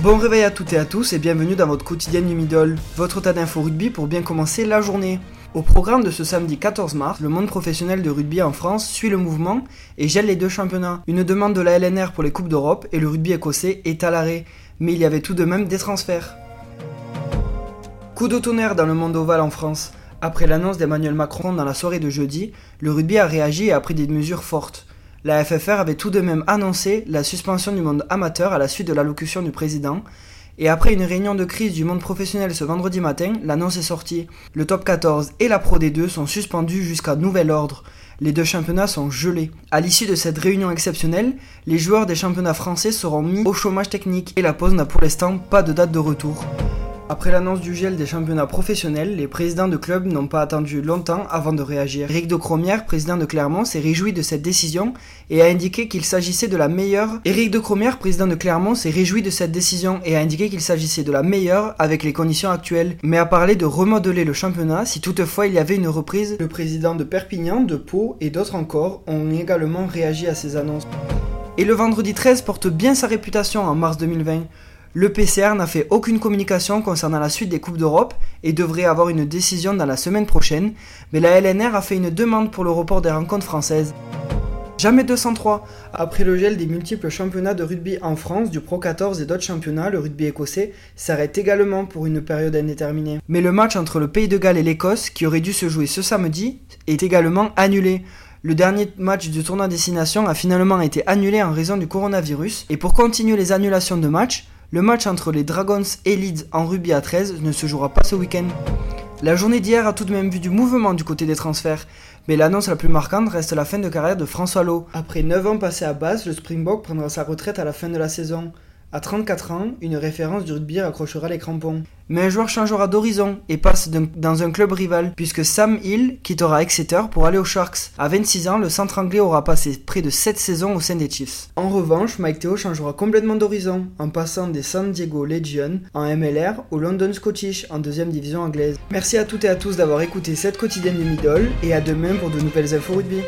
Bon réveil à toutes et à tous et bienvenue dans votre quotidien du Middle, votre tas d'infos rugby pour bien commencer la journée. Au programme de ce samedi 14 mars, le monde professionnel de rugby en France suit le mouvement et gèle les deux championnats. Une demande de la LNR pour les Coupes d'Europe et le rugby écossais est à l'arrêt, mais il y avait tout de même des transferts. Coup de tonnerre dans le monde ovale en France. Après l'annonce d'Emmanuel Macron dans la soirée de jeudi, le rugby a réagi et a pris des mesures fortes. La FFR avait tout de même annoncé la suspension du monde amateur à la suite de l'allocution du président. Et après une réunion de crise du monde professionnel ce vendredi matin, l'annonce est sortie. Le top 14 et la Pro D2 sont suspendus jusqu'à nouvel ordre. Les deux championnats sont gelés. À l'issue de cette réunion exceptionnelle, les joueurs des championnats français seront mis au chômage technique et la pause n'a pour l'instant pas de date de retour. Après l'annonce du gel des championnats professionnels, les présidents de clubs n'ont pas attendu longtemps avant de réagir. Eric de Cromière, président de Clermont, s'est réjoui de cette décision et a indiqué qu'il s'agissait de la meilleure. Eric de Cromière, président de Clermont, s'est réjoui de cette décision et a indiqué qu'il s'agissait de la meilleure avec les conditions actuelles, mais a parlé de remodeler le championnat si toutefois il y avait une reprise. Le président de Perpignan, de Pau et d'autres encore ont également réagi à ces annonces. Et le vendredi 13 porte bien sa réputation en mars 2020. Le PCR n'a fait aucune communication concernant la suite des Coupes d'Europe et devrait avoir une décision dans la semaine prochaine, mais la LNR a fait une demande pour le report des rencontres françaises. Jamais 203 Après le gel des multiples championnats de rugby en France, du Pro 14 et d'autres championnats, le rugby écossais s'arrête également pour une période indéterminée. Mais le match entre le Pays de Galles et l'Écosse, qui aurait dû se jouer ce samedi, est également annulé. Le dernier match du tournoi destination a finalement été annulé en raison du coronavirus, et pour continuer les annulations de matchs, le match entre les Dragons et Leeds en rugby à 13 ne se jouera pas ce week-end. La journée d'hier a tout de même vu du mouvement du côté des transferts, mais l'annonce la plus marquante reste la fin de carrière de François Lowe. Après 9 ans passés à base, le Springbok prendra sa retraite à la fin de la saison. À 34 ans, une référence du rugby accrochera les crampons. Mais un joueur changera d'horizon et passe dans un club rival, puisque Sam Hill quittera Exeter pour aller aux Sharks. À 26 ans, le centre anglais aura passé près de 7 saisons au sein des Chiefs. En revanche, Mike Theo changera complètement d'horizon, en passant des San Diego Legion en MLR au London Scottish en deuxième division anglaise. Merci à toutes et à tous d'avoir écouté cette quotidienne du Middle, et à demain pour de nouvelles infos rugby.